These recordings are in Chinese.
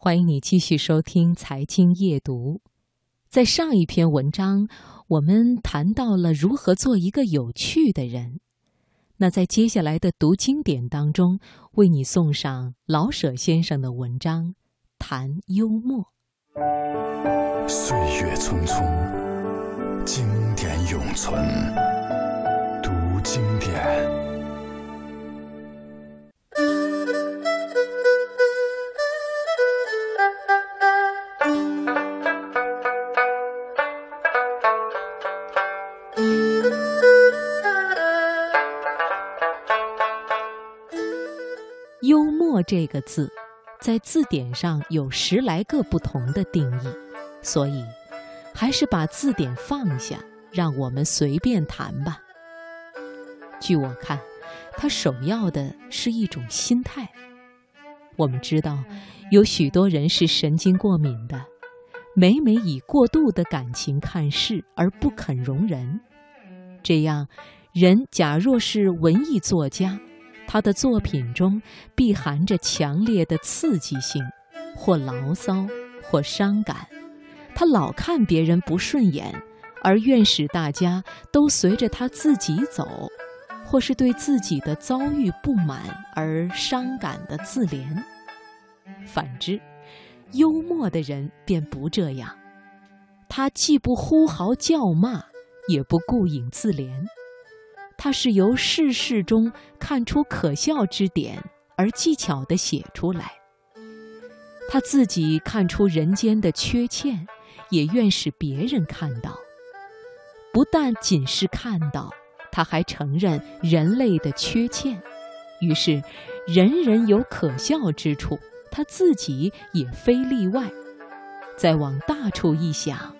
欢迎你继续收听《财经夜读》。在上一篇文章，我们谈到了如何做一个有趣的人。那在接下来的读经典当中，为你送上老舍先生的文章，谈幽默。岁月匆匆，经典永存。读经典。这个字，在字典上有十来个不同的定义，所以还是把字典放下，让我们随便谈吧。据我看，它首要的是一种心态。我们知道，有许多人是神经过敏的，每每以过度的感情看事而不肯容人。这样，人假若是文艺作家。他的作品中必含着强烈的刺激性，或牢骚，或伤感。他老看别人不顺眼，而愿使大家都随着他自己走，或是对自己的遭遇不满而伤感的自怜。反之，幽默的人便不这样，他既不呼号叫骂，也不顾影自怜。他是由世事中看出可笑之点，而技巧地写出来。他自己看出人间的缺陷，也愿使别人看到。不但仅是看到，他还承认人类的缺陷。于是，人人有可笑之处，他自己也非例外。再往大处一想。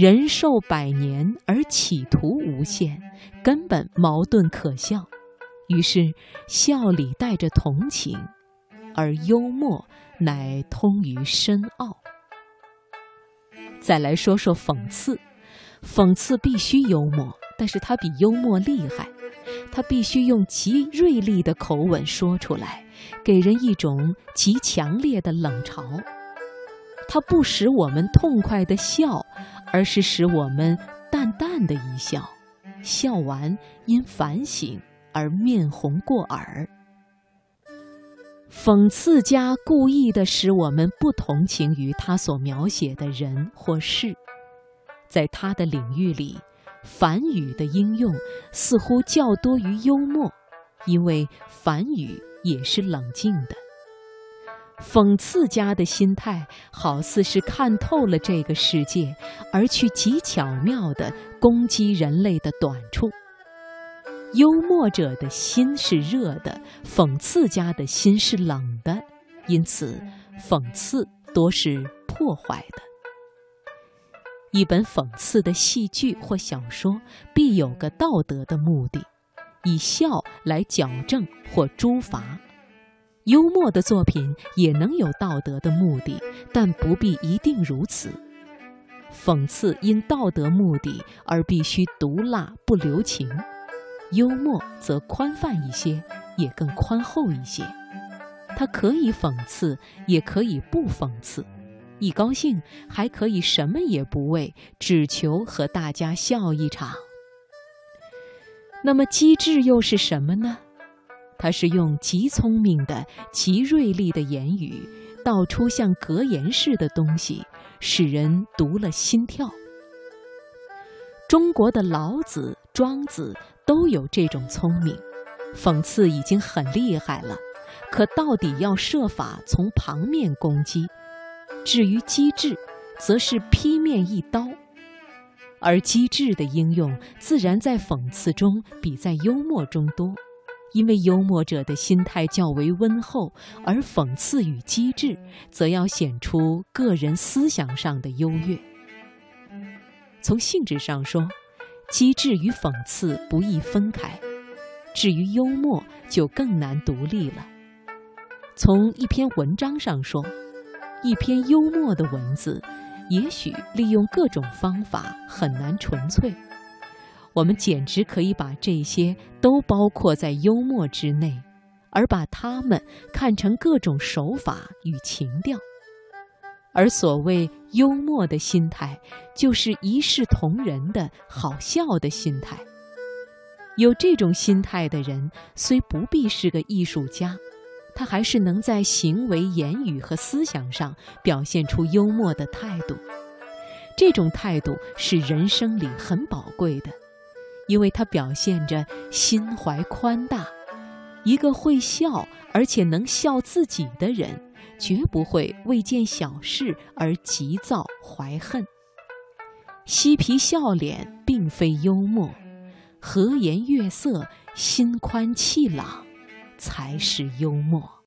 人寿百年而企图无限，根本矛盾可笑。于是笑里带着同情，而幽默乃通于深奥。再来说说讽刺，讽刺必须幽默，但是它比幽默厉害，它必须用极锐利的口吻说出来，给人一种极强烈的冷嘲。它不使我们痛快的笑。而是使我们淡淡的一笑，笑完因反省而面红过耳。讽刺家故意的使我们不同情于他所描写的人或事，在他的领域里，反语的应用似乎较多于幽默，因为反语也是冷静的。讽刺家的心态，好似是看透了这个世界，而去极巧妙地攻击人类的短处。幽默者的心是热的，讽刺家的心是冷的，因此讽刺多是破坏的。一本讽刺的戏剧或小说，必有个道德的目的，以笑来矫正或诛伐。幽默的作品也能有道德的目的，但不必一定如此。讽刺因道德目的而必须毒辣不留情，幽默则宽泛一些，也更宽厚一些。它可以讽刺，也可以不讽刺；一高兴还可以什么也不为，只求和大家笑一场。那么机智又是什么呢？他是用极聪明的、极锐利的言语，道出像格言似的东西，使人读了心跳。中国的老子、庄子都有这种聪明，讽刺已经很厉害了，可到底要设法从旁面攻击。至于机智，则是劈面一刀，而机智的应用自然在讽刺中比在幽默中多。因为幽默者的心态较为温厚，而讽刺与机智则要显出个人思想上的优越。从性质上说，机智与讽刺不易分开；至于幽默，就更难独立了。从一篇文章上说，一篇幽默的文字，也许利用各种方法很难纯粹。我们简直可以把这些都包括在幽默之内，而把它们看成各种手法与情调。而所谓幽默的心态，就是一视同仁的好笑的心态。有这种心态的人，虽不必是个艺术家，他还是能在行为、言语和思想上表现出幽默的态度。这种态度是人生里很宝贵的，因为它表现着心怀宽大。一个会笑而且能笑自己的人，绝不会为件小事而急躁怀恨。嬉皮笑脸并非幽默，和颜悦色、心宽气朗才是幽默。